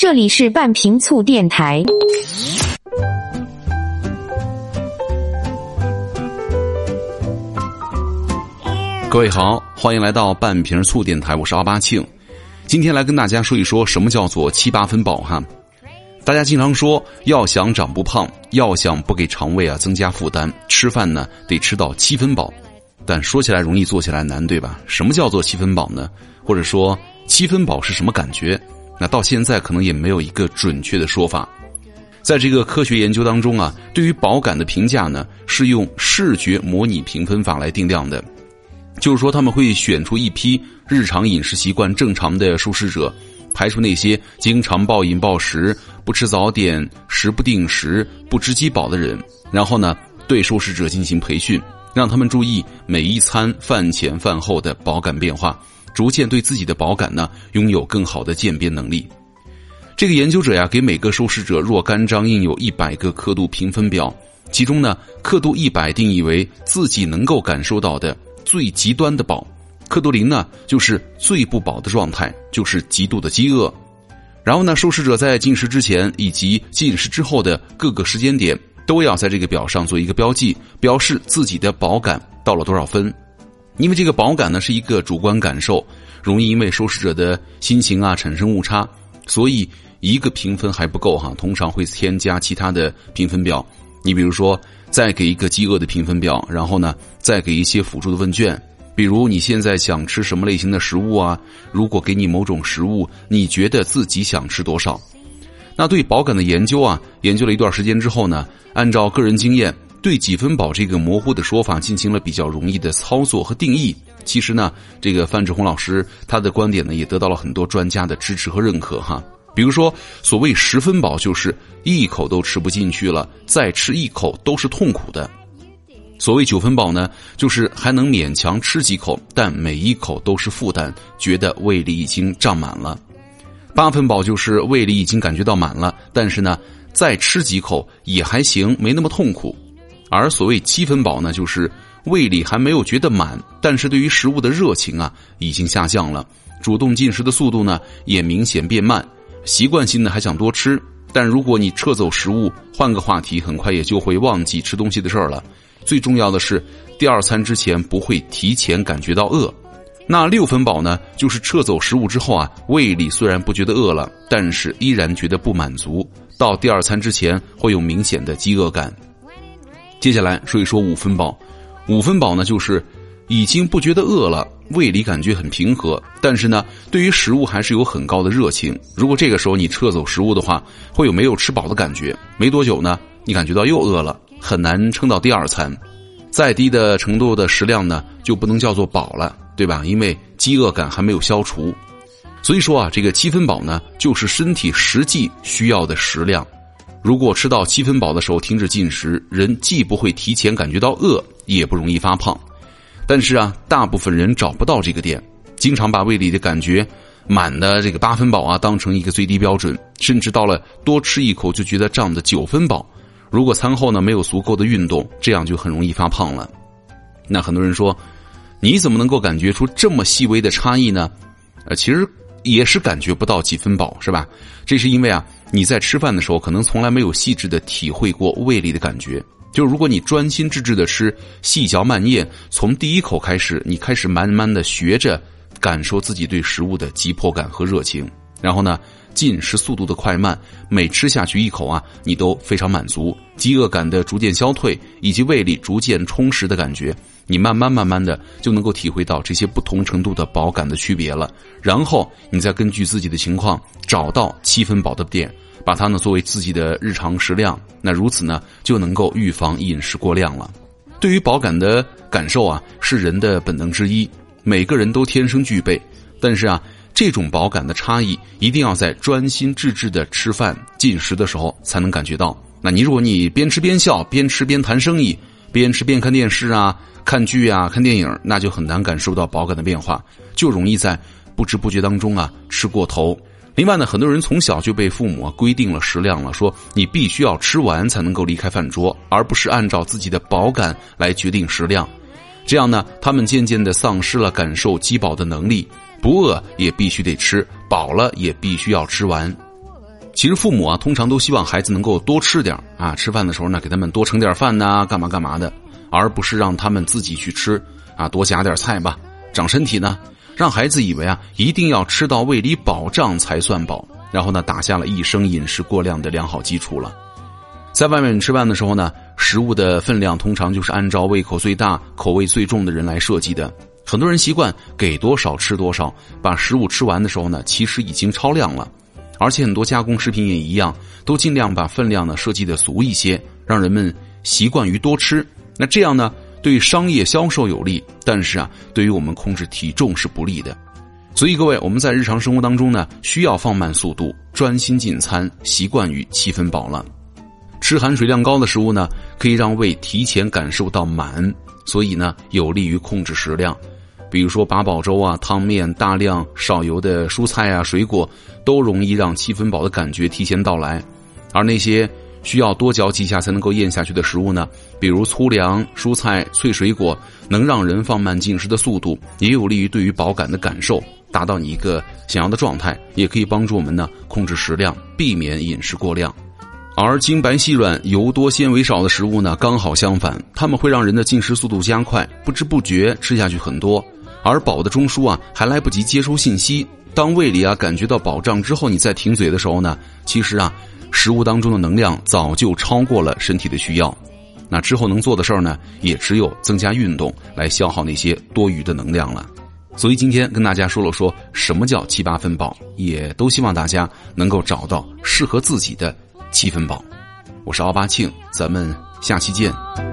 这里是半瓶醋电台。各位好，欢迎来到半瓶醋电台，我是阿巴庆。今天来跟大家说一说什么叫做七八分饱哈。大家经常说，要想长不胖，要想不给肠胃啊增加负担，吃饭呢得吃到七分饱。但说起来容易，做起来难，对吧？什么叫做七分饱呢？或者说七分饱是什么感觉？那到现在可能也没有一个准确的说法。在这个科学研究当中啊，对于饱感的评价呢，是用视觉模拟评分法来定量的。就是说，他们会选出一批日常饮食习惯正常的受试者，排除那些经常暴饮暴食、不吃早点、食不定时、不知饥饱的人，然后呢，对受试者进行培训，让他们注意每一餐饭前饭后的饱感变化，逐渐对自己的饱感呢拥有更好的鉴别能力。这个研究者呀，给每个受试者若干张印有一百个刻度评分表，其中呢，刻度一百定义为自己能够感受到的。最极端的饱，刻度零呢，就是最不饱的状态，就是极度的饥饿。然后呢，受试者在进食之前以及进食之后的各个时间点，都要在这个表上做一个标记，表示自己的饱感到了多少分。因为这个饱感呢是一个主观感受，容易因为受试者的心情啊产生误差，所以一个评分还不够哈，通常会添加其他的评分表。你比如说。再给一个饥饿的评分表，然后呢，再给一些辅助的问卷，比如你现在想吃什么类型的食物啊？如果给你某种食物，你觉得自己想吃多少？那对饱感的研究啊，研究了一段时间之后呢，按照个人经验，对几分饱这个模糊的说法进行了比较容易的操作和定义。其实呢，这个范志红老师他的观点呢，也得到了很多专家的支持和认可哈。比如说，所谓十分饱，就是一口都吃不进去了，再吃一口都是痛苦的；所谓九分饱呢，就是还能勉强吃几口，但每一口都是负担，觉得胃里已经胀满了；八分饱就是胃里已经感觉到满了，但是呢，再吃几口也还行，没那么痛苦；而所谓七分饱呢，就是胃里还没有觉得满，但是对于食物的热情啊已经下降了，主动进食的速度呢也明显变慢。习惯性的还想多吃，但如果你撤走食物，换个话题，很快也就会忘记吃东西的事儿了。最重要的是，第二餐之前不会提前感觉到饿。那六分饱呢？就是撤走食物之后啊，胃里虽然不觉得饿了，但是依然觉得不满足。到第二餐之前会有明显的饥饿感。接下来说一说五分饱，五分饱呢就是。已经不觉得饿了，胃里感觉很平和，但是呢，对于食物还是有很高的热情。如果这个时候你撤走食物的话，会有没有吃饱的感觉。没多久呢，你感觉到又饿了，很难撑到第二餐。再低的程度的食量呢，就不能叫做饱了，对吧？因为饥饿感还没有消除。所以说啊，这个七分饱呢，就是身体实际需要的食量。如果吃到七分饱的时候停止进食，人既不会提前感觉到饿，也不容易发胖。但是啊，大部分人找不到这个点，经常把胃里的感觉满的这个八分饱啊当成一个最低标准，甚至到了多吃一口就觉得胀的九分饱。如果餐后呢没有足够的运动，这样就很容易发胖了。那很多人说，你怎么能够感觉出这么细微的差异呢？呃，其实也是感觉不到几分饱，是吧？这是因为啊，你在吃饭的时候可能从来没有细致的体会过胃里的感觉。就如果你专心致志的吃，细嚼慢咽，从第一口开始，你开始慢慢的学着感受自己对食物的急迫感和热情，然后呢，进食速度的快慢，每吃下去一口啊，你都非常满足，饥饿感的逐渐消退，以及胃里逐渐充实的感觉，你慢慢慢慢的就能够体会到这些不同程度的饱感的区别了，然后你再根据自己的情况找到七分饱的点。把它呢作为自己的日常食量，那如此呢就能够预防饮食过量了。对于饱感的感受啊，是人的本能之一，每个人都天生具备。但是啊，这种饱感的差异一定要在专心致志的吃饭进食的时候才能感觉到。那你如果你边吃边笑，边吃边谈生意，边吃边看电视啊、看剧啊、看电影，那就很难感受到饱感的变化，就容易在不知不觉当中啊吃过头。另外呢，很多人从小就被父母规定了食量了，说你必须要吃完才能够离开饭桌，而不是按照自己的饱感来决定食量。这样呢，他们渐渐的丧失了感受饥饱的能力，不饿也必须得吃，饱了也必须要吃完。其实父母啊，通常都希望孩子能够多吃点啊，吃饭的时候呢，给他们多盛点饭呐，干嘛干嘛的，而不是让他们自己去吃啊，多夹点菜吧，长身体呢。让孩子以为啊，一定要吃到胃里饱胀才算饱，然后呢，打下了一生饮食过量的良好基础了。在外面吃饭的时候呢，食物的分量通常就是按照胃口最大、口味最重的人来设计的。很多人习惯给多少吃多少，把食物吃完的时候呢，其实已经超量了。而且很多加工食品也一样，都尽量把分量呢设计的俗一些，让人们习惯于多吃。那这样呢？对商业销售有利，但是啊，对于我们控制体重是不利的。所以各位，我们在日常生活当中呢，需要放慢速度，专心进餐，习惯于七分饱了。吃含水量高的食物呢，可以让胃提前感受到满，所以呢，有利于控制食量。比如说八宝粥啊、汤面、大量少油的蔬菜啊、水果，都容易让七分饱的感觉提前到来，而那些。需要多嚼几下才能够咽下去的食物呢？比如粗粮、蔬菜、脆水果，能让人放慢进食的速度，也有利于对于饱感的感受，达到你一个想要的状态，也可以帮助我们呢控制食量，避免饮食过量。而精白细软、油多纤维少的食物呢，刚好相反，它们会让人的进食速度加快，不知不觉吃下去很多，而饱的中枢啊还来不及接收信息，当胃里啊感觉到饱胀之后，你再停嘴的时候呢，其实啊。食物当中的能量早就超过了身体的需要，那之后能做的事儿呢，也只有增加运动来消耗那些多余的能量了。所以今天跟大家说了说什么叫七八分饱，也都希望大家能够找到适合自己的七分饱。我是奥巴庆，咱们下期见。